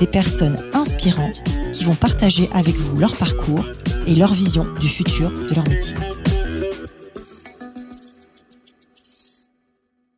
des personnes inspirantes qui vont partager avec vous leur parcours et leur vision du futur de leur métier.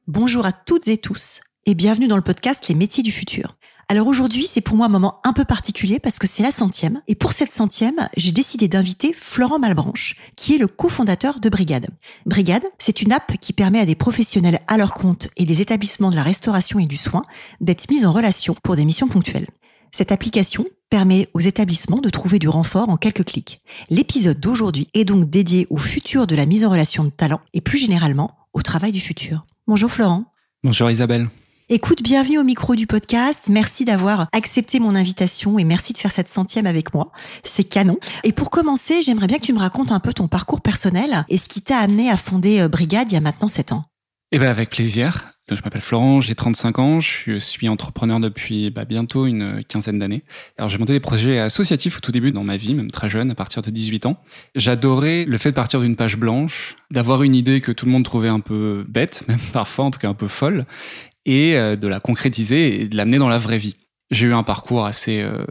Bonjour à toutes et tous et bienvenue dans le podcast Les métiers du futur. Alors aujourd'hui, c'est pour moi un moment un peu particulier parce que c'est la centième. Et pour cette centième, j'ai décidé d'inviter Florent Malbranche, qui est le cofondateur de Brigade. Brigade, c'est une app qui permet à des professionnels à leur compte et des établissements de la restauration et du soin d'être mis en relation pour des missions ponctuelles. Cette application permet aux établissements de trouver du renfort en quelques clics. L'épisode d'aujourd'hui est donc dédié au futur de la mise en relation de talent et plus généralement au travail du futur. Bonjour Florent. Bonjour Isabelle. Écoute, bienvenue au micro du podcast. Merci d'avoir accepté mon invitation et merci de faire cette centième avec moi. C'est canon. Et pour commencer, j'aimerais bien que tu me racontes un peu ton parcours personnel et ce qui t'a amené à fonder euh, Brigade il y a maintenant 7 ans. Eh ben avec plaisir. Je m'appelle Florent, j'ai 35 ans, je suis entrepreneur depuis bah, bientôt une quinzaine d'années. Alors j'ai monté des projets associatifs au tout début dans ma vie, même très jeune, à partir de 18 ans. J'adorais le fait de partir d'une page blanche, d'avoir une idée que tout le monde trouvait un peu bête, même parfois en tout cas un peu folle, et euh, de la concrétiser et de l'amener dans la vraie vie. J'ai eu un parcours assez euh,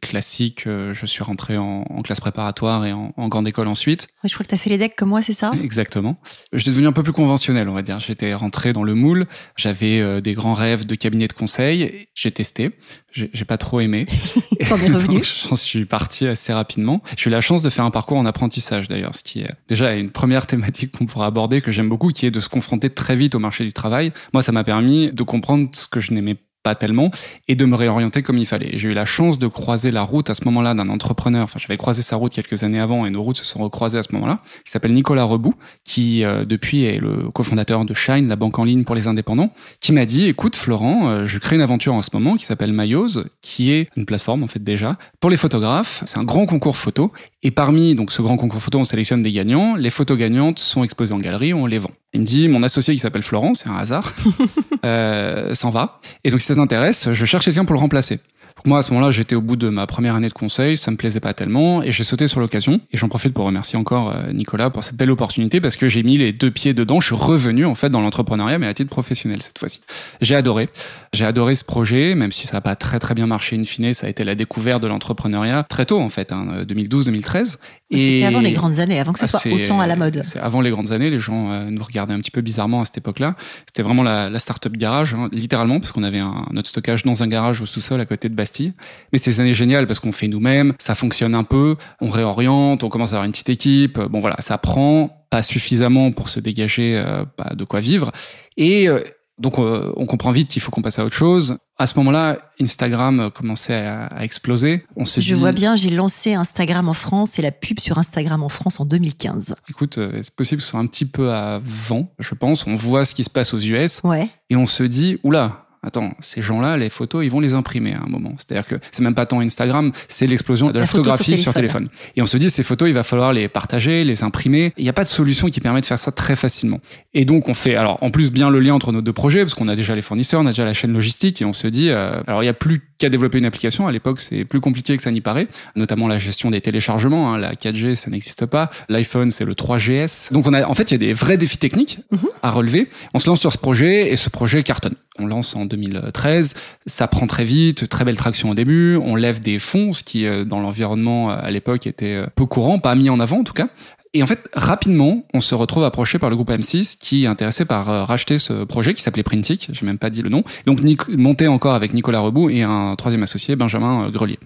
classique. Euh, je suis rentré en, classe préparatoire et en, grande école ensuite. je crois que tu as fait les decks comme moi, c'est ça? Exactement. J'étais devenu un peu plus conventionnel, on va dire. J'étais rentré dans le moule. J'avais des grands rêves de cabinet de conseil. J'ai testé. J'ai pas trop aimé. T'en es revenu? J'en suis parti assez rapidement. J'ai eu la chance de faire un parcours en apprentissage d'ailleurs, ce qui est déjà une première thématique qu'on pourra aborder que j'aime beaucoup, qui est de se confronter très vite au marché du travail. Moi, ça m'a permis de comprendre ce que je n'aimais pas tellement, et de me réorienter comme il fallait. J'ai eu la chance de croiser la route à ce moment-là d'un entrepreneur. Enfin, j'avais croisé sa route quelques années avant et nos routes se sont recroisées à ce moment-là. Qui s'appelle Nicolas Rebout, qui euh, depuis est le cofondateur de Shine, la banque en ligne pour les indépendants, qui m'a dit "Écoute, Florent, euh, je crée une aventure en ce moment qui s'appelle Mayose, qui est une plateforme en fait déjà pour les photographes. C'est un grand concours photo, et parmi donc ce grand concours photo, on sélectionne des gagnants. Les photos gagnantes sont exposées en galerie, on les vend." Il me dit, mon associé qui s'appelle Florent, c'est un hasard, euh, s'en va. Et donc ça t'intéresse, je cherche quelqu'un pour le remplacer. Moi, à ce moment-là, j'étais au bout de ma première année de conseil, ça me plaisait pas tellement, et j'ai sauté sur l'occasion. Et j'en profite pour remercier encore euh, Nicolas pour cette belle opportunité, parce que j'ai mis les deux pieds dedans. Je suis revenu en fait dans l'entrepreneuriat, mais à titre professionnel cette fois-ci. J'ai adoré. J'ai adoré ce projet, même si ça n'a pas très très bien marché in fine. Ça a été la découverte de l'entrepreneuriat très tôt en fait, hein, 2012-2013. C'était avant les grandes années, avant que ce soit autant à la mode. C'est avant les grandes années, les gens euh, nous regardaient un petit peu bizarrement à cette époque-là. C'était vraiment la, la start-up garage, hein, littéralement, parce qu'on avait un, notre stockage dans un garage au sous-sol à côté de Bastille. Mais c'est des années géniales parce qu'on fait nous-mêmes, ça fonctionne un peu, on réoriente, on commence à avoir une petite équipe. Bon voilà, ça prend pas suffisamment pour se dégager euh, bah, de quoi vivre. Et euh, donc euh, on comprend vite qu'il faut qu'on passe à autre chose. À ce moment-là, Instagram commençait à, exploser. On se Je vois bien, j'ai lancé Instagram en France et la pub sur Instagram en France en 2015. Écoute, c'est possible que ce soit un petit peu avant, je pense. On voit ce qui se passe aux US ouais. et on se dit, oula, attends, ces gens-là, les photos, ils vont les imprimer à un moment. C'est-à-dire que c'est même pas tant Instagram, c'est l'explosion de la, photographie sur téléphone. Et on se dit, ces photos, il va falloir les partager, les imprimer. Il n'y a pas de solution qui permet de faire ça très facilement. Et donc, on fait, alors, en plus, bien le lien entre nos deux projets, parce qu'on a déjà les fournisseurs, on a déjà la chaîne logistique, et on se dit, euh, alors, il n'y a plus qu'à développer une application. À l'époque, c'est plus compliqué que ça n'y paraît, notamment la gestion des téléchargements. Hein. La 4G, ça n'existe pas. L'iPhone, c'est le 3GS. Donc, on a, en fait, il y a des vrais défis techniques mhm. à relever. On se lance sur ce projet, et ce projet cartonne. On lance en 2013, ça prend très vite, très belle traction au début, on lève des fonds, ce qui euh, dans l'environnement euh, à l'époque était euh, peu courant, pas mis en avant en tout cas. Et en fait, rapidement, on se retrouve approché par le groupe M6 qui est intéressé par racheter ce projet qui s'appelait Printic, j'ai même pas dit le nom. Donc monté encore avec Nicolas Rebout et un troisième associé, Benjamin Grelier.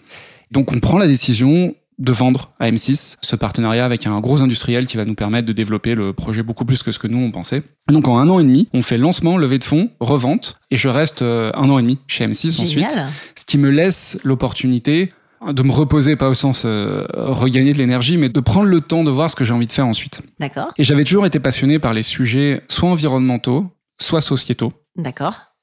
Donc on prend la décision de vendre à M6 ce partenariat avec un gros industriel qui va nous permettre de développer le projet beaucoup plus que ce que nous on pensait. Donc en un an et demi, on fait lancement, levée de fonds, revente, et je reste euh, un an et demi chez M6 ensuite, ce qui me laisse l'opportunité de me reposer, pas au sens euh, regagner de l'énergie, mais de prendre le temps de voir ce que j'ai envie de faire ensuite. D'accord. Et j'avais toujours été passionné par les sujets soit environnementaux, soit sociétaux. D'accord.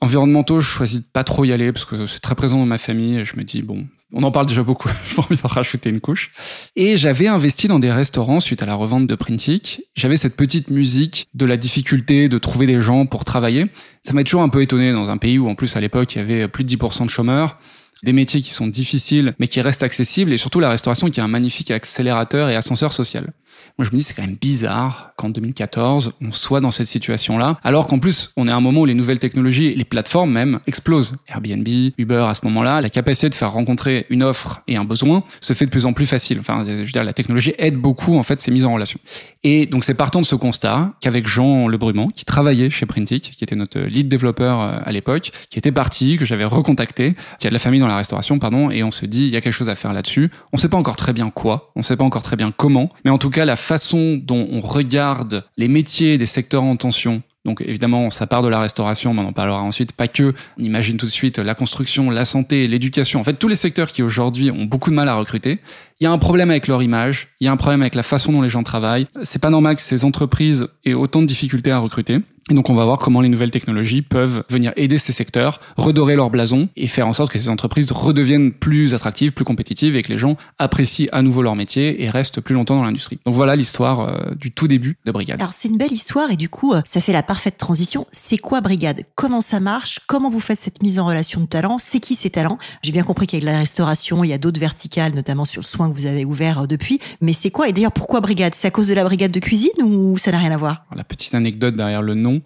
Environnementaux, je choisis de pas trop y aller parce que c'est très présent dans ma famille et je me dis, bon, On en parle déjà beaucoup, pas envie d'en rajouter une couche. Et j'avais investi dans des restaurants suite à la revente de Printic. J'avais cette petite musique de la difficulté de trouver des gens pour travailler. Ça m'a toujours un peu étonné dans un pays où en plus à l'époque il y avait plus de 10% de chômeurs des métiers qui sont difficiles mais qui restent accessibles et surtout la restauration qui est un magnifique accélérateur et ascenseur social. Moi, je me dis, c'est quand même bizarre qu'en 2014, on soit dans cette situation-là, alors qu'en plus, on est à un moment où les nouvelles technologies, les plateformes même, explosent. Airbnb, Uber, à ce moment-là, la capacité de faire rencontrer une offre et un besoin se fait de plus en plus facile. Enfin, je veux dire, la technologie aide beaucoup, en fait, ces mises en relation. Et donc, c'est partant de ce constat qu'avec Jean Lebrumant, qui travaillait chez Printic, qui était notre lead développeur euh, à l'époque, qui était parti, que j'avais recontacté, qui a de la famille dans la restauration, pardon, et on se dit, il y a quelque chose à faire là-dessus. On sait pas encore très bien quoi, on sait pas encore très bien comment, mais en tout cas, la façon dont on regarde les métiers des secteurs en tension donc évidemment, ça part de la restauration, mais on en parlera ensuite. Pas que. On imagine tout de suite la construction, la santé, l'éducation. En fait, tous les secteurs qui aujourd'hui ont beaucoup de mal à recruter. Il y a un problème avec leur image. Il y a un problème avec la façon dont les gens travaillent. C'est pas normal que ces entreprises aient autant de difficultés à recruter. Et donc on va voir comment les nouvelles technologies peuvent venir aider ces secteurs, redorer leur blason et faire en sorte que ces entreprises redeviennent plus attractives, plus compétitives et que les gens apprécient à nouveau leur métier et restent plus longtemps dans l'industrie. Donc voilà l'histoire euh, du tout début de Brigade. Alors c'est une belle histoire et du coup euh, ça fait la parfaite transition. C'est quoi Brigade? Comment ça marche? Comment vous faites cette mise en relation de talents? C'est qui ces talents? J'ai bien compris qu'il y a de la restauration, il y a d'autres verticales, notamment sur le soin que vous avez ouvert euh, depuis. Mais c'est quoi? Et d'ailleurs pourquoi Brigade? C'est à cause de la brigade de cuisine ou ça n'a rien à voir? La petite anecdote derrière le nom,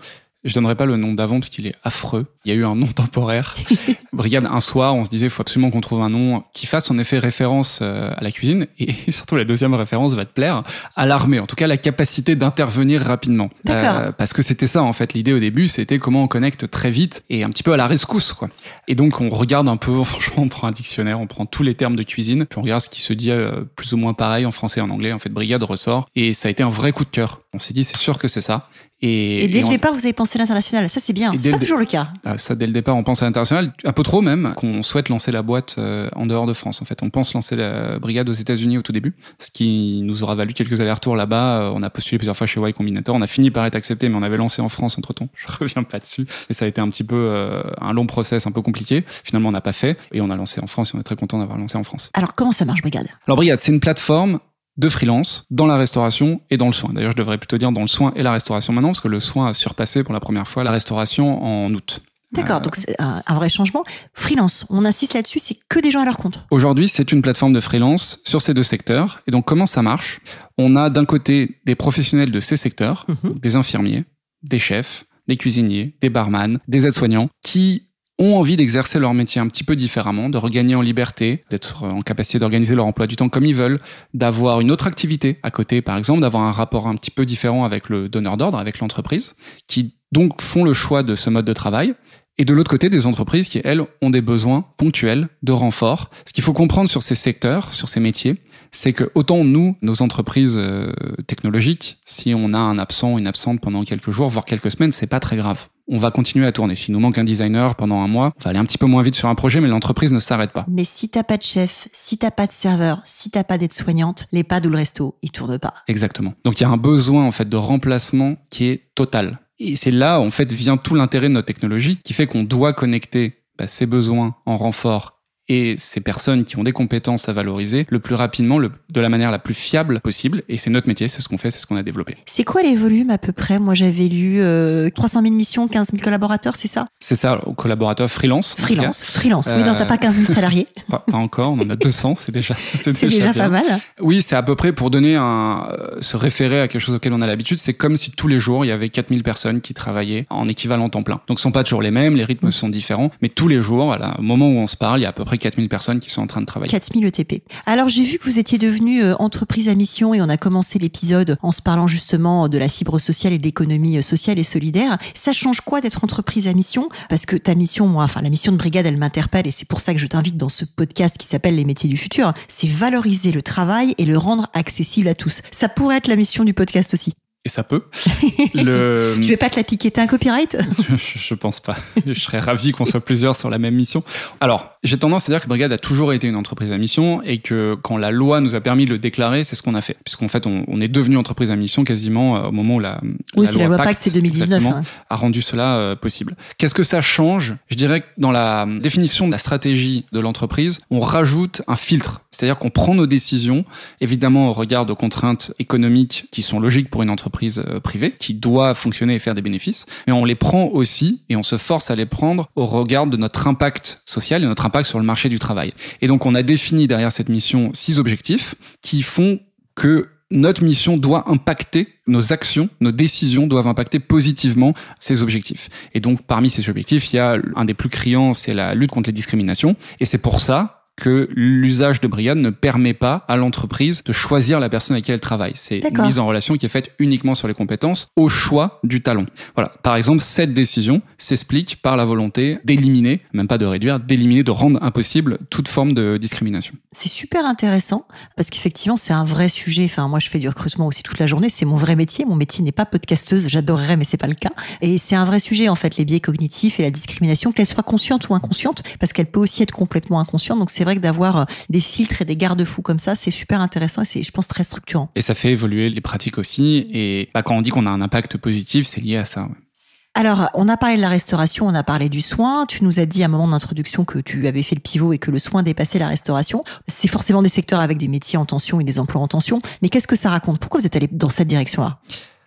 je donnerai pas le nom d'avant parce qu'il est affreux. Il y a eu un nom temporaire. Brigade, un soir, on se disait, il faut absolument qu'on trouve un nom qui fasse en effet référence euh, à la cuisine. Et surtout, la deuxième référence va te plaire, à l'armée. En tout cas, la capacité d'intervenir rapidement. Euh, parce que c'était ça, en fait. L'idée au début, c'était comment on connecte très vite et un petit peu à la rescousse, quoi. Et donc, on regarde un peu, franchement, on prend un dictionnaire, on prend tous les termes de cuisine, puis on regarde ce qui se dit euh, plus ou moins pareil en français et en anglais. En fait, Brigade ressort. Et ça a été un vrai coup de cœur. On s'est dit, c'est sûr que c'est ça. Et, dès le départ, vous avez pensé à l'international. Ça, c'est bien. C'est pas toujours le cas. Ah, ça, dès le départ, on pense à l'international. Un peu trop même, qu'on souhaite lancer la boîte euh, en dehors de France. En fait, on pense lancer la brigade aux États-Unis au tout début, ce qui nous aura valu quelques allers-retours là-bas. Euh, on a postulé plusieurs fois chez Y Combinator. On a fini par être accepté, mais on avait lancé en France entre temps. Je reviens pas dessus. Et ça a été un petit peu euh, un long process, un peu compliqué. Finalement, on n'a pas fait. Et on a lancé en France. Et on est très content d'avoir lancé en France. Alors, comment ça marche, Brigade? Alors, Brigade, c'est une plateforme de freelance dans la restauration et dans le soin. D'ailleurs, je devrais plutôt dire dans le soin et la restauration maintenant, parce que le soin a surpassé pour la première fois la restauration en août. D'accord, donc c'est un, vrai changement. Freelance, on insiste là-dessus, c'est que des gens à leur compte. Aujourd'hui, c'est une plateforme de freelance sur ces deux secteurs. Et donc, comment ça marche? On a d'un côté des professionnels de ces secteurs, mhm. des infirmiers, des chefs, des cuisiniers, des barman, des aides-soignants, qui ont envie d'exercer leur métier un petit peu différemment, de regagner en liberté, d'être en capacité d'organiser leur emploi du temps comme ils veulent, d'avoir une autre activité à côté, par exemple, d'avoir un rapport un petit peu différent avec le donneur d'ordre, avec l'entreprise, qui donc font le choix de ce mode de travail. Et de l'autre côté, des entreprises qui, elles, ont des besoins ponctuels de renfort. Ce qu'il faut comprendre sur ces secteurs, sur ces métiers, c'est que autant nous, nos entreprises euh, technologiques, si on a un absent une absente pendant quelques jours, voire quelques semaines, c'est pas très grave on va continuer à tourner. S'il nous manque un designer pendant un mois, on va aller un petit peu moins vite sur un projet, mais l'entreprise ne s'arrête pas. Mais si t'as pas de chef, si t'as pas de serveur, si t'as pas d'aide-soignante, les pas ou le resto, ils tournent pas. Exactement. Donc il y a un besoin en fait de remplacement qui est total. Et c'est là en fait vient tout l'intérêt de notre technologie qui fait qu'on doit connecter bah, ces besoins en renfort et ces personnes qui ont des compétences à valoriser le plus rapidement, le, de la manière la plus fiable possible. Et c'est notre métier, c'est ce qu'on fait, c'est ce qu'on a développé. C'est quoi les volumes à peu près? Moi, j'avais lu 300 000 missions, 15 000 collaborateurs, c'est ça? C'est ça, collaborateurs freelance. Freelance, freelance. Oui, non, t'as pas 15 000 salariés. pas, encore, on en a 200, c'est déjà C'est déjà, pas mal. Oui, c'est à peu près pour donner un, euh, se référer à quelque chose auquel on a l'habitude. C'est comme si tous les jours, il y avait 4000 personnes qui travaillaient en équivalent temps plein. Donc, ce sont pas toujours les mêmes, les rythmes sont différents, mais tous les jours, au moment où on se parle, il y a à peu près 4000 personnes qui sont en train de travailler. 4000 ETP. Alors j'ai vu que vous étiez devenu euh, entreprise à mission et on a commencé l'épisode en se parlant justement de la fibre sociale et de l'économie euh, sociale et solidaire. Ça change quoi d'être entreprise à mission? Parce que ta mission, moi, enfin la mission de brigade, elle m'interpelle et c'est pour ça que je t'invite dans ce podcast qui s'appelle Les métiers du futur. C'est valoriser le travail et le rendre accessible à tous. Ça pourrait être la mission du podcast aussi. Et ça peut. le... Je vais pas te la piquer, t'es un copyright? Je, pense pas. Je serais ravi qu'on soit plusieurs sur la même mission. Alors, j'ai tendance à dire que Brigade a toujours été une entreprise à mission et que quand la loi nous a permis de le déclarer, c'est ce qu'on a fait. Puisqu'en fait, on, on, est devenu entreprise à mission quasiment euh, au moment où la, oui, la loi, la loi Pacte, c'est 2019, hein. a rendu cela euh, possible. Qu'est-ce que ça change? Je dirais que dans la définition de la stratégie de l'entreprise, on rajoute un filtre. C'est-à-dire qu'on prend nos décisions, évidemment au regard de contraintes économiques qui sont logiques pour une entreprise euh, privée, qui doit fonctionner et faire des bénéfices, mais on les prend aussi et on se force à les prendre au regard de notre impact social et notre impact sur le marché du travail. Et donc on a défini derrière cette mission six objectifs qui font que notre mission doit impacter nos actions, nos décisions doivent impacter positivement ces objectifs. Et donc, parmi ces objectifs, il y a un des plus criants, c'est la lutte contre les discriminations. Et c'est pour ça que l'usage de Brigade ne permet pas à l'entreprise de choisir la personne avec qui elle travaille. C'est une mise en relation qui est faite uniquement sur les compétences au choix du talent. Voilà. Par exemple, cette décision s'explique par la volonté d'éliminer, même pas de réduire, d'éliminer, de rendre impossible toute forme de discrimination. C'est super intéressant parce qu'effectivement, c'est un vrai sujet. Enfin, moi, je fais du recrutement aussi toute la journée. C'est mon vrai métier. Mon métier n'est pas podcasteuse. J'adorerais, mais c'est pas le cas. Et c'est un vrai sujet, en fait, les biais cognitifs et la discrimination, qu'elle soit consciente ou inconsciente, parce qu'elle peut aussi être complètement inconsciente. Donc, c'est c'est vrai que d'avoir euh, des filtres et des garde-fous comme ça, c'est super intéressant et c'est, je pense, très structurant. Et ça fait évoluer les pratiques aussi. Et bah, quand on dit qu'on a un impact positif, c'est lié à ça. Alors, on a parlé de la restauration, on a parlé du soin. Tu nous as dit à un moment d'introduction que tu avais fait le pivot et que le soin dépassait la restauration. C'est forcément des secteurs avec des métiers en tension et des emplois en tension. Mais qu'est-ce que ça raconte? Pourquoi vous êtes allé dans cette direction-là?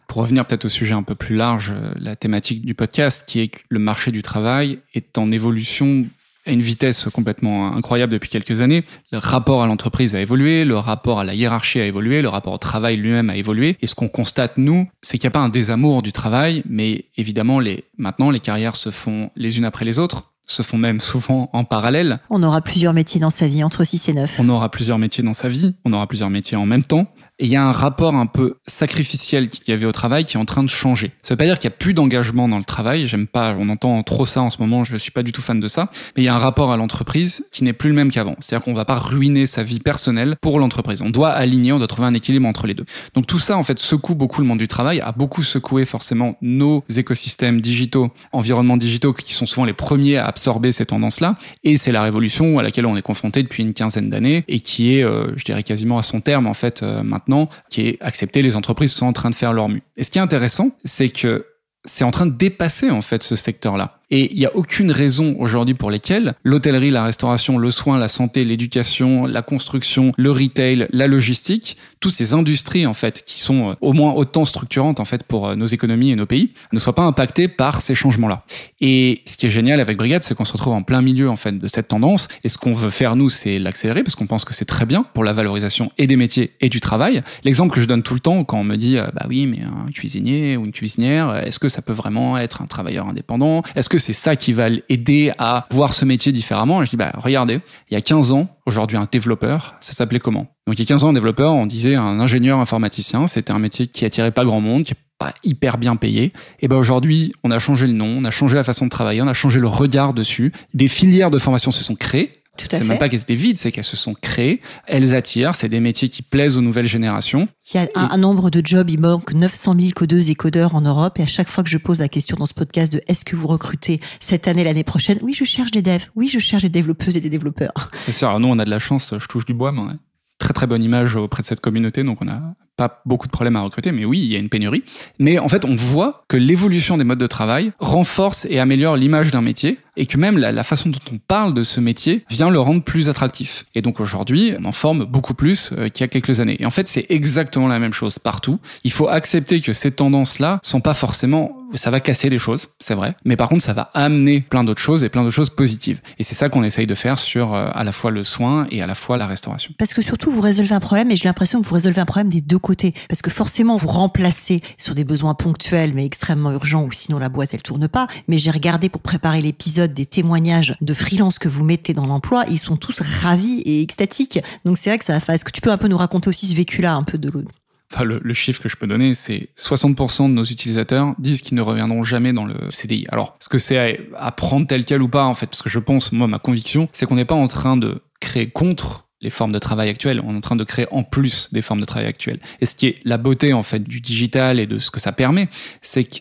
Pour revenir peut-être au sujet un peu plus large, euh, la thématique du podcast, qui est que le marché du travail est en évolution à une vitesse complètement incroyable depuis quelques années. Le rapport à l'entreprise a évolué, le rapport à la hiérarchie a évolué, le rapport au travail lui-même a évolué. Et ce qu'on constate, nous, c'est qu'il n'y a pas un désamour du travail, mais évidemment, les, maintenant, les carrières se font les unes après les autres se font même souvent en parallèle. On aura plusieurs métiers dans sa vie, entre 6 et 9. On aura plusieurs métiers dans sa vie, on aura plusieurs métiers en même temps. Et il y a un rapport un peu sacrificiel qu'il y avait au travail qui est en train de changer. Ça veut pas dire qu'il y a plus d'engagement dans le travail. J'aime pas, on entend trop ça en ce moment. Je suis pas du tout fan de ça. Mais il y a un rapport à l'entreprise qui n'est plus le même qu'avant. C'est-à-dire qu'on va pas ruiner sa vie personnelle pour l'entreprise. On doit aligner, on doit trouver un équilibre entre les deux. Donc tout ça, en fait, secoue beaucoup le monde du travail, a beaucoup secoué forcément nos écosystèmes digitaux, environnements digitaux qui sont souvent les premiers à absorber ces tendances-là. Et c'est la révolution à laquelle on est confronté depuis une quinzaine d'années et qui est, euh, je dirais, quasiment à son terme, en fait, euh, maintenant qui est accepté. Les entreprises sont en train de faire leur mue. Et ce qui est intéressant, c'est que c'est en train de dépasser en fait ce secteur-là. Et il n'y a aucune raison aujourd'hui pour lesquelles l'hôtellerie, la restauration, le soin, la santé, l'éducation, la construction, le retail, la logistique, toutes ces industries en fait qui sont euh, au moins autant structurantes en fait pour euh, nos économies et nos pays, ne soient pas impactées par ces changements-là. Et ce qui est génial avec Brigade, c'est qu'on se retrouve en plein milieu en fait de cette tendance. Et ce qu'on veut faire nous, c'est l'accélérer parce qu'on pense que c'est très bien pour la valorisation et des métiers et du travail. L'exemple que je donne tout le temps quand on me dit, euh, bah oui, mais un cuisinier ou une cuisinière, est-ce que ça peut vraiment être un travailleur indépendant? C'est ça qui va l'aider à voir ce métier différemment Et je dis, bah, regardez, il y a 15 ans, aujourd'hui, un développeur, ça s'appelait comment? Donc, il y a 15 ans, un développeur, on disait un ingénieur informaticien, c'était un métier qui attirait pas grand monde, qui pas hyper bien payé. Et ben aujourd'hui, on a changé le nom, on a changé la façon de travailler, on a changé le regard dessus. Des filières de formation se sont créées. C'est même pas qu'elles étaient vides, c'est qu'elles se sont créées. Elles attirent. C'est des métiers qui plaisent aux nouvelles générations. Il y a un, nombre de jobs. Il manque 900 000 codeuses et codeurs en Europe. Et à chaque fois que je pose la question dans ce podcast de est-ce que vous recrutez cette année, l'année prochaine? Oui, je cherche des devs. Oui, je cherche des développeuses et des développeurs. C'est sûr. Alors nous, on a de la chance. Je touche du bois, mais très très bonne image auprès de cette communauté. Donc on a pas beaucoup de problèmes à recruter, mais oui, il y a une pénurie. Mais en fait, on voit que l'évolution des modes de travail renforce et améliore l'image d'un métier et que même la, façon dont on parle de ce métier vient le rendre plus attractif. Et donc aujourd'hui, on en forme beaucoup plus euh, qu'il y a quelques années. Et en fait, c'est exactement la même chose partout. Il faut accepter que ces tendances-là sont pas forcément, ça va casser des choses, c'est vrai, mais par contre, ça va amener plein d'autres choses et plein d'autres choses positives. Et c'est ça qu'on essaye de faire sur euh, à la fois le soin et à la fois la restauration. Parce que surtout, vous résolvez un problème et j'ai l'impression que vous résolvez un problème des deux côté. Parce que forcément, vous remplacez sur des besoins ponctuels, mais extrêmement urgents, ou sinon la boîte, elle tourne pas. Mais j'ai regardé pour préparer l'épisode des témoignages de freelance que vous mettez dans l'emploi. Ils sont tous ravis et extatiques. Donc c'est vrai que ça va Est-ce que tu peux un peu nous raconter aussi ce vécu-là, un peu de Le, chiffre que je peux donner, c'est 60% de nos utilisateurs disent qu'ils ne reviendront jamais dans le CDI. Alors, est-ce que c'est à, à, prendre tel quel ou pas, en fait? Parce que je pense, moi, ma conviction, c'est qu'on n'est pas en train de créer contre les formes de travail actuelles. On est en train de créer en plus des formes de travail actuelles. Et ce qui est la beauté en fait du digital et de ce que ça permet, c'est que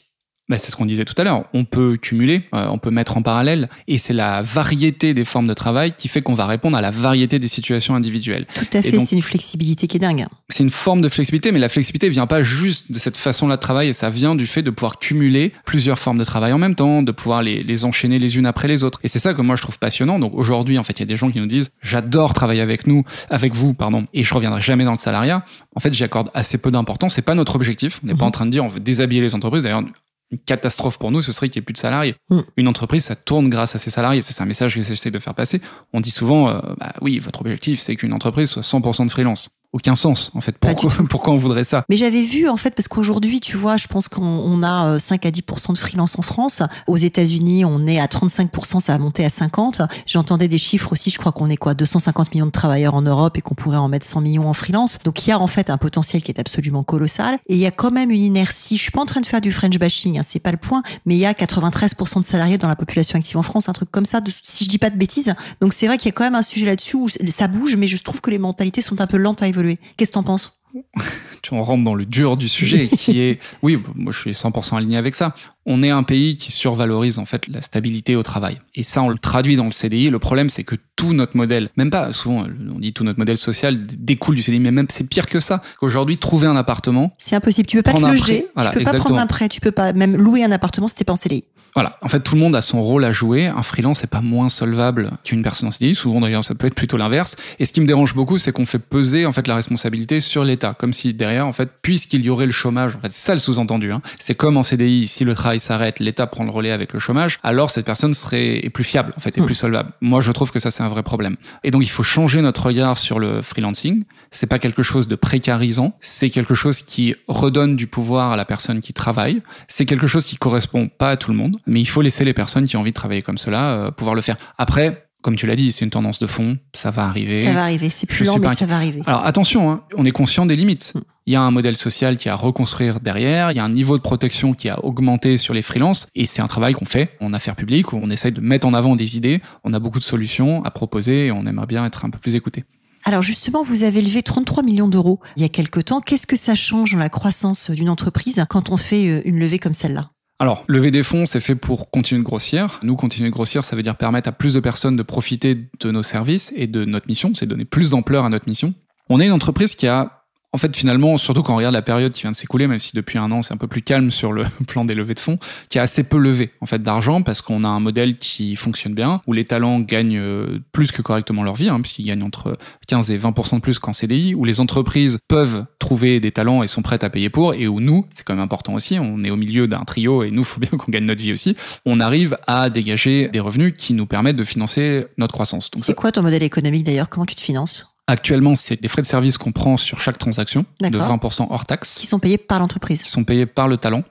bah, c'est ce qu'on disait tout à l'heure. On peut cumuler, euh, on peut mettre en parallèle, et c'est la variété des formes de travail qui fait qu'on va répondre à la variété des situations individuelles. Tout à fait, c'est une flexibilité qui est dingue. C'est une forme de flexibilité, mais la flexibilité vient pas juste de cette façon-là de travailler, ça vient du fait de pouvoir cumuler plusieurs formes de travail en même temps, de pouvoir les, les enchaîner les unes après les autres. Et c'est ça que moi je trouve passionnant. Donc aujourd'hui, en fait, il y a des gens qui nous disent j'adore travailler avec nous, avec vous, pardon, et je reviendrai jamais dans le salariat. En fait, j'y accorde assez peu d'importance. C'est pas notre objectif. On n'est pas mhm. en train de dire on veut déshabiller les entreprises. D'ailleurs, une catastrophe pour nous, ce serait qu'il n'y ait plus de salariés. Mm. Une entreprise, ça tourne grâce à ses salariés. C'est un message que j'essaie de faire passer. On dit souvent, euh, bah oui, votre objectif, c'est qu'une entreprise soit 100% de freelance aucun sens en fait. Pourquoi, pourquoi on voudrait ça? Mais j'avais vu en fait parce qu'aujourd'hui, tu vois, je pense qu'on a 5 euh, à 10% de freelance en France. Aux États-Unis, on est à 35% ça a monté à 50. J'entendais des chiffres aussi, je crois qu'on est quoi 250 millions de travailleurs en Europe et qu'on pourrait en mettre 100 millions en freelance. Donc il y a en fait un potentiel qui est absolument colossal et il y a quand même une inertie. Je suis pas en train de faire du French bashing, hein, c'est pas le point, mais il y a 93% de salariés dans la population active en France, un truc comme ça, si je dis pas de bêtises. Donc c'est vrai qu'il y a quand même un sujet là-dessus où ça bouge, mais je trouve que les mentalités sont un peu lentes à évoluer Qu'est-ce que t'en penses tu en rentres dans le dur du sujet, qui est, oui, moi je suis 100% aligné avec ça. On est un pays qui survalorise en fait la stabilité au travail. Et ça, on le traduit dans le CDI. Le problème, c'est que tout notre modèle, même pas, souvent on dit tout notre modèle social découle du CDI, mais même c'est pire que ça. Qu'aujourd'hui, trouver un appartement. C'est impossible. Tu peux pas te loger, tu peux pas prendre un prêt, tu peux pas même louer un appartement si t'es pas en CDI. Voilà. En fait, tout le monde a son rôle à jouer. Un freelance n'est pas moins solvable qu'une personne en CDI. Souvent, d'ailleurs, ça peut être plutôt l'inverse. Et ce qui me dérange beaucoup, c'est qu'on fait peser, en fait, la responsabilité sur l'État. Comme si derrière, en fait, puisqu'il y aurait le chômage, en fait, c'est ça le sous-entendu, hein. C'est comme en CDI, si le travail s'arrête, l'État prend le relais avec le chômage, alors cette personne serait, est plus fiable, en fait, est hmm. plus solvable. Moi, je trouve que ça, c'est un vrai problème. Et donc, il faut changer notre regard sur le freelancing. C'est pas quelque chose de précarisant. C'est quelque chose qui redonne du pouvoir à la personne qui travaille. C'est quelque chose qui correspond pas à tout le monde mais il faut laisser les personnes qui ont envie de travailler comme cela euh, pouvoir le faire. Après, comme tu l'as dit, c'est une tendance de fond, ça va arriver. Ça va arriver, c'est plus lent, mais ça va arriver. Alors attention, hein, on est conscient des limites. Mm. Il y a un modèle social qui a à reconstruire derrière, il y a un niveau de protection qui a augmenté sur les freelances, et c'est un travail qu'on fait en affaires publiques, où on essaye de mettre en avant des idées, on a beaucoup de solutions à proposer, et on aimerait bien être un peu plus écouté. Alors justement, vous avez levé 33 millions d'euros il y a quelque temps. Qu'est-ce que ça change dans la croissance d'une entreprise quand on fait euh, une levée comme celle-là? Alors, lever des fonds, c'est fait pour continuer de grossir. Nous, continuer de grossir, ça veut dire permettre à plus de personnes de profiter de nos services et de notre mission, c'est donner plus d'ampleur à notre mission. On est une entreprise qui a en fait, finalement, surtout quand on regarde la période qui vient de s'écouler, même si depuis un an c'est un peu plus calme sur le plan des levées de fonds, qui a assez peu levé en fait d'argent parce qu'on a un modèle qui fonctionne bien, où les talents gagnent euh, plus que correctement leur vie, hein, puisqu'ils gagnent entre 15 et 20% de plus qu'en CDI, où les entreprises peuvent trouver des talents et sont prêtes à payer pour, et où nous, c'est quand même important aussi, on est au milieu d'un trio et nous, faut bien qu'on gagne notre vie aussi, on arrive à dégager des revenus qui nous permettent de financer notre croissance. C'est quoi ton modèle économique d'ailleurs? Comment tu te finances? Actuellement, c'est des frais de service qu'on prend sur chaque transaction, de 20% hors taxe. Qui sont payés par l'entreprise. Qui sont payés par le talent.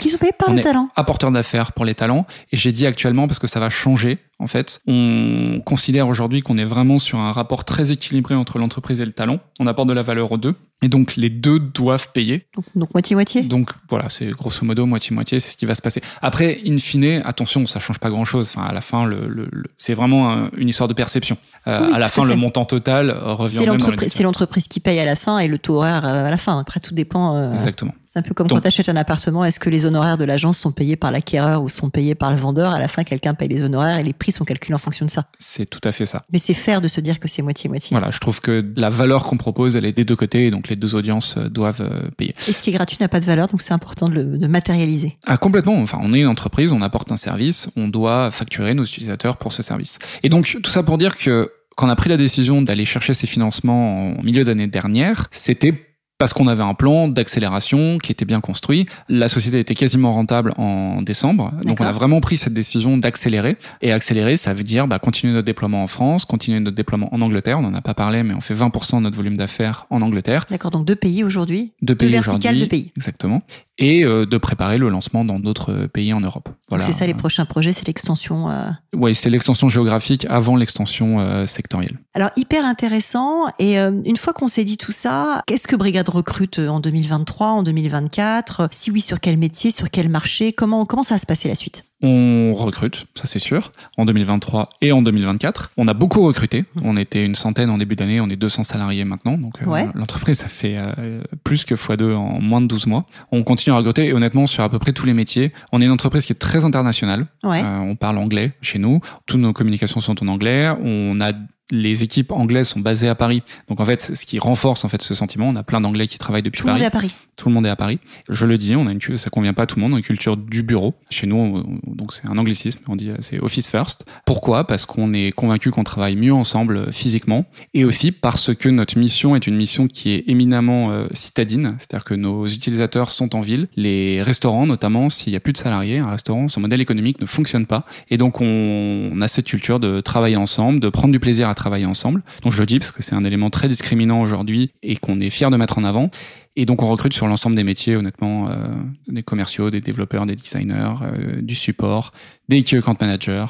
Qui sont payés par le talent. Apporteur d'affaires pour les talents. Et j'ai dit actuellement parce que ça va changer, en fait. On considère aujourd'hui qu'on est vraiment sur un rapport très équilibré entre l'entreprise et le talent. On apporte de la valeur aux deux. Et donc, les deux doivent payer. Donc, moitié-moitié Donc, voilà, c'est grosso modo moitié-moitié, c'est ce qui va se passer. Après, in fine, attention, ça change pas grand-chose. Enfin, à la fin, le, le, c'est vraiment une histoire de perception. Euh, à la fin, le montant total revient C'est l'entreprise, c'est l'entreprise qui paye à la fin et le taux horaire euh, à la fin. Après, tout dépend. Euh, Exactement. Un peu comme quand tu achètes un appartement, est-ce que les honoraires de l'agence sont payés par l'acquéreur ou sont payés par le vendeur? À la fin, quelqu'un paye les honoraires et les prix sont calculés en fonction de ça. C'est tout à fait ça. Mais c'est faire de se dire que c'est moitié-moitié. Voilà, je trouve que la valeur qu'on propose, elle est des deux côtés, donc les deux audiences euh, doivent euh, payer. Et ce qui est gratuit n'a pas de valeur, donc c'est important de, le, de matérialiser. Ah, complètement. Enfin, on est une entreprise, on apporte un service, on doit facturer nos utilisateurs pour ce service. Et donc, tout ça pour dire que quand on a pris la décision d'aller chercher ces financements en milieu d'année dernière, c'était parce qu'on avait un plan d'accélération qui était bien construit. La société était quasiment rentable en décembre, donc on a vraiment pris cette décision d'accélérer. Et accélérer, ça veut dire bah, continuer notre déploiement en France, continuer notre déploiement en Angleterre. On n'en a pas parlé, mais on fait 20% de notre volume d'affaires en Angleterre. D'accord, donc deux pays aujourd'hui. Deux pays aujourd'hui. Deux pays. Exactement et euh, de préparer le lancement dans d'autres pays en Europe. Voilà. C'est ça les prochains projets, c'est l'extension. Euh... Oui, c'est l'extension géographique avant l'extension euh, sectorielle. Alors hyper intéressant. Et euh, une fois qu'on s'est dit tout ça, qu'est-ce que Brigade recrute en 2023, en 2024 Si oui, sur quel métier, sur quel marché? Comment comment ça va se passer la suite? On recrute, ça c'est sûr, en 2023 et en 2024. On a beaucoup recruté. On était une centaine en début d'année, on est 200 salariés maintenant. Donc euh, l'entreprise, ça fait euh, plus que x2 en moins de 12 mois. On continue à recruter et honnêtement, sur à peu près tous les métiers. On est une entreprise qui est très internationale. Euh, on parle anglais chez nous. Toutes nos communications sont en anglais. On a les équipes anglaises sont basées à Paris. Donc en fait, ce qui renforce en fait ce sentiment, on a plein d'anglais qui travaillent depuis Paris. Tout le monde est à Paris. Tout le monde est à Paris. Je le dis, on a une ça convient pas à tout le monde, on a une culture du bureau. Chez nous, donc c'est un anglicisme, on dit c'est office first. Pourquoi? Parce qu'on est convaincu qu'on travaille mieux ensemble euh, physiquement et aussi parce que notre mission est une mission qui est éminemment euh, citadine, c'est-à-dire que nos utilisateurs sont en ville, les restaurants notamment, s'il y a plus de salariés, un restaurant, son modèle économique ne fonctionne pas et donc on, on a cette culture de travailler ensemble, de prendre du plaisir à travailler ensemble. Donc je le dis parce que c'est un élément très discriminant aujourd'hui et qu'on est fier de mettre en avant. Et donc on recrute sur l'ensemble des métiers, honnêtement, euh, des commerciaux, des développeurs, des designers, euh, du support, des key account managers.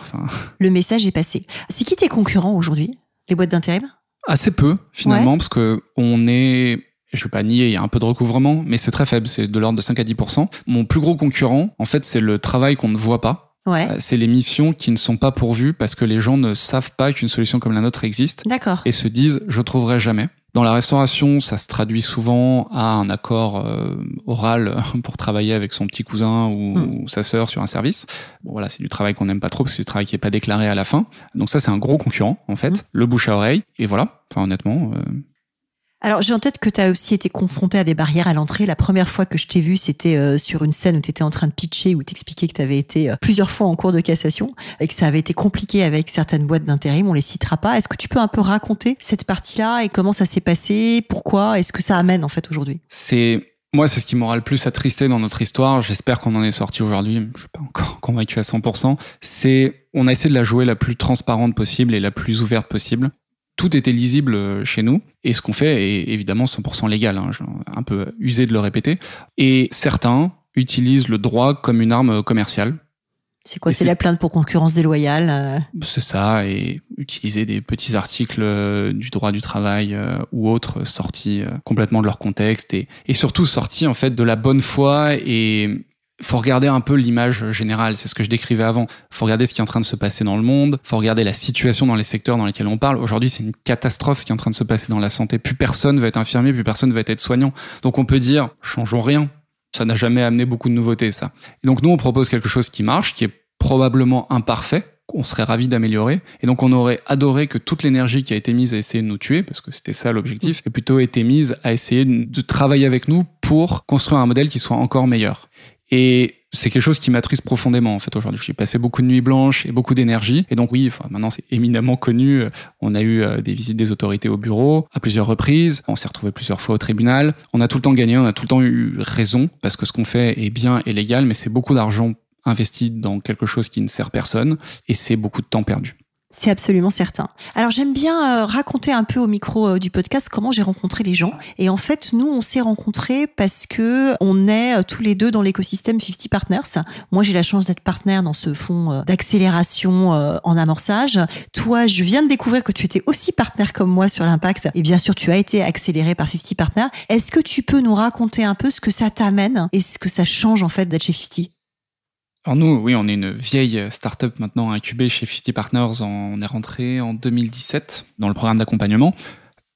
Le message est passé. C'est qui tes concurrents aujourd'hui, les boîtes d'intérim? Assez peu finalement, parce que on est je vais pas nier, il y a un peu de recouvrement, mais c'est très faible, c'est de l'ordre de 5 à 10 Mon plus gros concurrent, en fait, c'est le travail qu'on ne voit pas. Ouais. Euh, c'est les missions qui ne sont pas pourvues parce que les gens ne savent pas qu'une solution comme la nôtre existe. D'accord. Et se disent, je trouverai jamais. Dans la restauration, ça se traduit souvent à un accord euh, oral pour travailler avec son petit cousin ou, hmm. sa sœur sur un service. Bon, voilà, c'est du travail qu'on n'aime pas trop parce que c'est du travail qui est pas déclaré à la fin. Donc ça, c'est un gros concurrent en fait. Hmm. Le bouche à oreille. Et voilà. Enfin, honnêtement, euh, alors, j'ai en tête que tu as aussi été confronté à des barrières à l'entrée. La première fois que je t'ai vu, c'était euh, sur une scène où tu étais en train de pitcher, où t'expliquais que tu avais été euh, plusieurs fois en cours de cassation et que ça avait été compliqué avec certaines boîtes d'intérim. On les citera pas. Est-ce que tu peux un peu raconter cette partie-là et comment ça s'est passé? Pourquoi? Est-ce que ça amène en fait aujourd'hui? C'est moi, c'est ce qui m'aura le plus attristé dans notre histoire. J'espère qu'on en est sorti aujourd'hui. Je suis pas encore convaincu à 100%. C'est, on a essayé de la jouer la plus transparente possible et la plus ouverte possible tout était lisible euh, chez nous. Et ce qu'on fait est évidemment 100% légal, hein, un peu usé de le répéter. Et certains utilisent le droit comme une arme commerciale. C'est quoi? C'est la plainte pour concurrence déloyale euh? C'est ça, et utiliser des petits articles euh, du droit du travail ou autres sortis complètement de leur contexte et, et surtout sortis en fait de la bonne foi et faut regarder un peu l'image générale, c'est ce que je décrivais avant. Faut regarder ce qui est en train de se passer dans le monde, faut regarder la situation dans les secteurs dans lesquels on parle. Aujourd'hui, c'est une catastrophe ce qui est en train de se passer dans la santé. Plus personne va être infirmier, plus personne va être soignant. Donc on peut dire, changeons rien. Ça n'a jamais amené beaucoup de nouveautés, ça. Et donc nous, on propose quelque chose qui marche, qui est probablement imparfait, on serait ravi d'améliorer. Et donc, on aurait adoré que toute l'énergie qui a été mise à essayer de nous tuer, parce que c'était ça l'objectif, ait plutôt été mise à essayer de travailler avec nous pour construire un modèle qui soit encore meilleur. Et c'est quelque chose qui m'attriste profondément en fait aujourd'hui. J'ai passé beaucoup de nuits blanches et beaucoup d'énergie. Et donc oui, enfin, maintenant c'est éminemment connu. On a eu euh, des visites des autorités au bureau à plusieurs reprises. On s'est retrouvé plusieurs fois au tribunal. On a tout le temps gagné, on a tout le temps eu raison parce que ce qu'on fait est bien et légal, mais c'est beaucoup d'argent investi dans quelque chose qui ne sert personne et c'est beaucoup de temps perdu. C'est absolument certain. Alors j'aime bien euh, raconter un peu au micro euh, du podcast comment j'ai rencontré les gens. Et en fait, nous, on s'est rencontrés parce que on est euh, tous les deux dans l'écosystème 50 Partners. Moi, j'ai la chance d'être partenaire dans ce fonds d'accélération en amorçage. Toi, je viens de découvrir que tu étais aussi partenaire comme moi sur l'impact. Et bien sûr, tu as été accéléré par 50 Partners. Est-ce que tu peux nous raconter un peu ce que ça t'amène et ce que ça change en fait d'être chez 50 alors nous, oui, on est une vieille startup maintenant incubée chez 50 Partners. On est rentré en 2017 dans le programme d'accompagnement.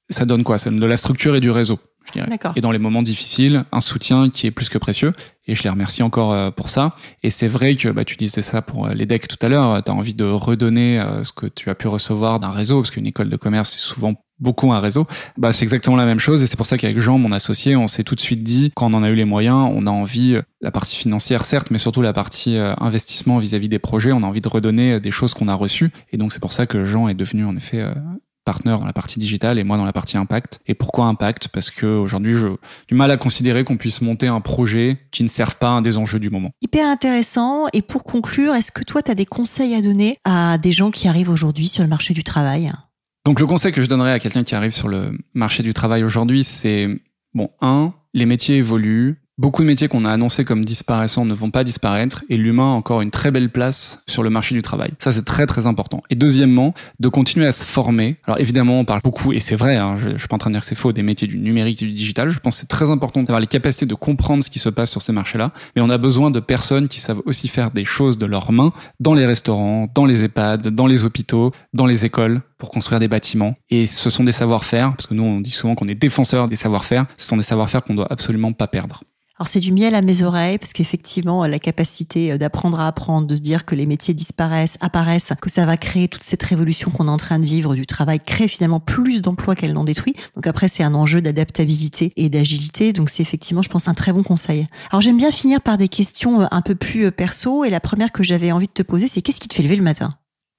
Ça donne quoi? Ça donne de la structure et du réseau. Je dirais. Et dans les moments difficiles, un soutien qui est plus que précieux. Et je les remercie encore euh, pour ça. Et c'est vrai que bah, tu disais ça pour euh, les decks tout à l'heure. Tu as envie de redonner euh, ce que tu as pu recevoir d'un réseau, parce qu'une école de commerce, c'est souvent beaucoup un réseau, bah, c'est exactement la même chose et c'est pour ça qu'avec Jean, mon associé, on s'est tout de suite dit, quand on en a eu les moyens, on a envie, euh, la partie financière certes, mais surtout la partie euh, investissement vis-à-vis des projets, on a envie de redonner euh, des choses qu'on a reçues et donc c'est pour ça que Jean est devenu en effet partenaire dans la partie digitale et moi dans la partie impact. Et pourquoi impact? Parce que aujourd'hui, j'ai du mal à considérer qu'on puisse monter un projet qui ne serve pas à un des enjeux du moment. Hyper intéressant. Et pour conclure, est-ce que toi, tu as des conseils à donner à des gens qui arrivent aujourd'hui sur le marché du travail? Donc le conseil que je donnerais à quelqu'un qui arrive sur le marché du travail aujourd'hui, c'est bon, un, les métiers évoluent, Beaucoup de métiers qu'on a annoncés comme disparaissants ne vont pas disparaître et l'humain a encore une très belle place sur le marché du travail. Ça, c'est très très important. Et deuxièmement, de continuer à se former. Alors évidemment, on parle beaucoup, et c'est vrai, hein, je, je suis pas en train de dire que c'est faux, des métiers du numérique et du digital. Je pense que c'est très important d'avoir les capacités de comprendre ce qui se passe sur ces marchés-là. Mais on a besoin de personnes qui savent aussi faire des choses de leurs mains dans les restaurants, dans les EHPAD, dans les hôpitaux, dans les écoles pour construire des bâtiments. Et ce sont des savoir-faire, parce que nous on dit souvent qu'on est défenseurs des savoir-faire, ce sont des savoir-faire qu'on doit absolument pas perdre. Alors c'est du miel à mes oreilles parce qu'effectivement la capacité euh, d'apprendre à apprendre, de se dire que les métiers disparaissent, apparaissent, que ça va créer toute cette révolution qu'on est en train de vivre du travail, crée finalement plus d'emplois qu'elle n'en détruit. Donc après c'est un enjeu d'adaptabilité et d'agilité. Donc c'est effectivement je pense un très bon conseil. Alors j'aime bien finir par des questions euh, un peu plus euh, perso et la première que j'avais envie de te poser c'est qu'est-ce qui te fait lever le matin?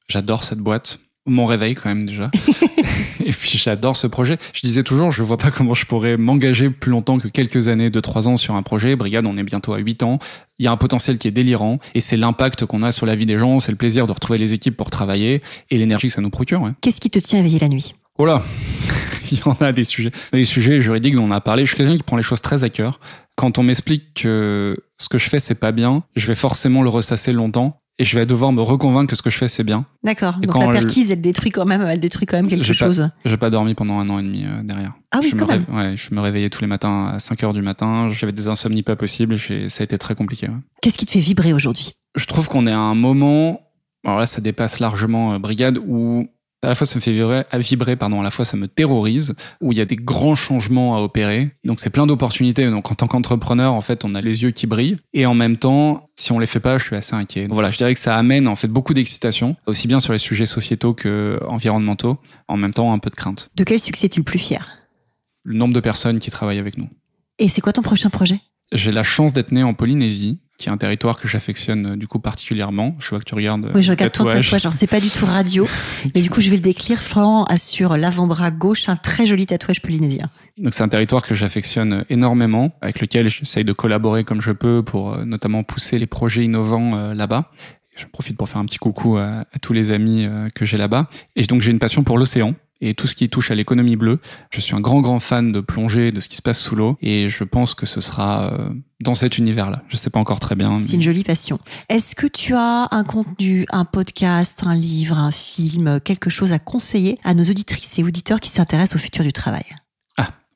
J'adore cette boîte mon réveil quand même déjà. et puis j'adore ce projet. Je disais toujours, je vois pas comment je pourrais m'engager plus longtemps que quelques années, de trois ans sur un projet. Brigade, on est bientôt à huit ans. Il y a un potentiel qui est délirant et c'est l'impact qu'on a sur la vie des gens, c'est le plaisir de retrouver les équipes pour travailler et l'énergie que ça nous procure. Qu'est-ce qui te tient éveillé la nuit? Oh là, il y en a des sujets. Les sujets juridiques dont on a parlé, je suis quelqu'un qui prend les choses très à cœur. Quand on m'explique que ce que je fais c'est pas bien, je vais forcément le ressasser longtemps et je vais devoir me reconvaincre que ce que je fais c'est bien. D'accord. Donc quand la perquise, elle détruit quand même, elle détruit quand même quelque chose. J'ai pas dormi pendant un an et demi euh, derrière. Ah oui, je quand me même. Ouais, je me réveillais tous les matins à 5 heures du matin. J'avais des insomnies pas possibles. Ça a été très compliqué. Ouais. Qu'est-ce qui te fait vibrer aujourd'hui? Je trouve qu'on est à un moment. Alors là, ça dépasse largement euh, Brigade où à la fois ça me fait vibrer, à vibrer pardon, à la fois ça me terrorise, où il y a des grands changements à opérer. Donc c'est plein d'opportunités. Donc en tant qu'entrepreneur, en fait, on a les yeux qui brillent. Et en même temps, si on les fait pas, je suis assez inquiet. Donc voilà, je dirais que ça amène en fait beaucoup d'excitation, aussi bien sur les sujets sociétaux que environnementaux. En même temps, un peu de crainte. De quel succès es-tu le plus fier? Le nombre de personnes qui travaillent avec nous. Et c'est quoi ton prochain projet? J'ai la chance d'être né en Polynésie qui est un territoire que j'affectionne euh, du coup particulièrement. Je vois que tu regardes. Oui, je regarde ton tatouage. Alors c'est pas du tout radio, mais du coup je vais le décrire. Florent a sur l'avant-bras gauche un très joli tatouage polynésien. Donc c'est un territoire que j'affectionne énormément, avec lequel j'essaye de collaborer comme je peux pour euh, notamment pousser les projets innovants euh, là-bas. Je profite pour faire un petit coucou à, à tous les amis que j'ai là-bas. Et donc j'ai une passion pour l'océan et tout ce qui touche à l'économie bleue. Je suis un grand grand fan de plongée, de ce qui se passe sous l'eau et je pense que ce sera euh, dans cet univers-là. Je sais pas encore très bien. C'est une jolie passion. Est-ce que tu as un contenu, un podcast, un livre, un film, quelque chose à conseiller à nos auditrices et auditeurs qui s'intéressent au futur du travail?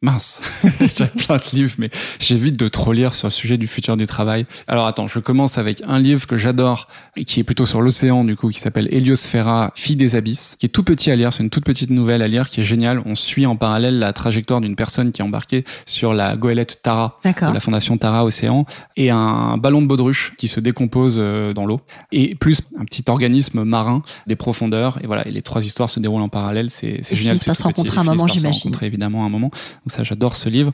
Mince, j'ai plein de livres, mais j'évite de trop lire sur le sujet du futur du travail. Alors attends, je commence avec un livre que j'adore et qui est plutôt sur l'océan du coup, qui s'appelle Heliosphera, fille des abysses, qui est tout petit à lire. C'est une toute petite nouvelle à lire qui est géniale. On suit en parallèle la trajectoire d'une personne qui est embarquée sur la goélette Tara de la fondation Tara Océan et un ballon de baudruche qui se décompose euh, dans l'eau et plus un petit organisme marin des profondeurs. Et voilà, et les trois histoires se déroulent en parallèle. C'est génial. Ils se rencontrer un moment, j'imagine. évidemment un moment ça, j'adore ce livre.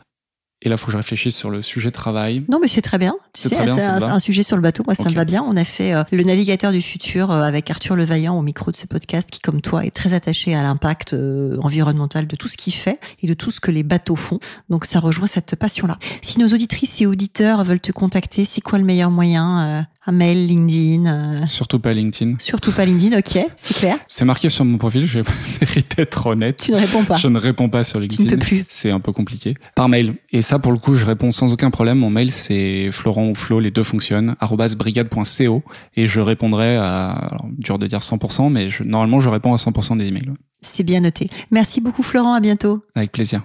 Et là, il faut que je réfléchisse sur le sujet de travail. Non, mais c'est très bien. Tu sais, c'est un, sujet sur le bateau. Moi, ça me va bien. On a fait euh, le navigateur du futur euh, avec Arthur Levaillant au micro de ce podcast, qui, comme toi, est très attaché à l'impact euh, environnemental de tout ce qu'il fait et de tout ce que les bateaux font. Donc, ça rejoint cette passion-là. Si nos auditrices et auditeurs veulent te contacter, c'est quoi le meilleur moyen un mail, LinkedIn euh, Surtout pas LinkedIn. Surtout pas LinkedIn, ok, c'est clair. C'est marqué sur mon profil, je vais mériter d'être honnête. Tu ne réponds pas. Je ne réponds pas sur LinkedIn. Tu ne peux plus. C'est un peu compliqué. Par mail. Et ça, pour le coup, je réponds sans aucun problème. Mon mail, c'est Florent ou Flo, les deux fonctionnent, brigade.co. Et je répondrai à, alors, dur de dire 100%, mais je, normalement, je réponds à 100% des emails. C'est bien noté. Merci beaucoup, Florent. À bientôt. Avec plaisir.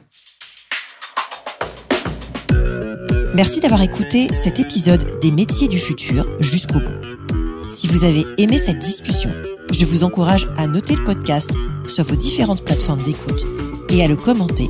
Merci d'avoir écouté cet épisode des métiers du futur jusqu'au bout. Si vous avez aimé cette discussion, je vous encourage à noter le podcast sur vos différentes plateformes d'écoute et à le commenter,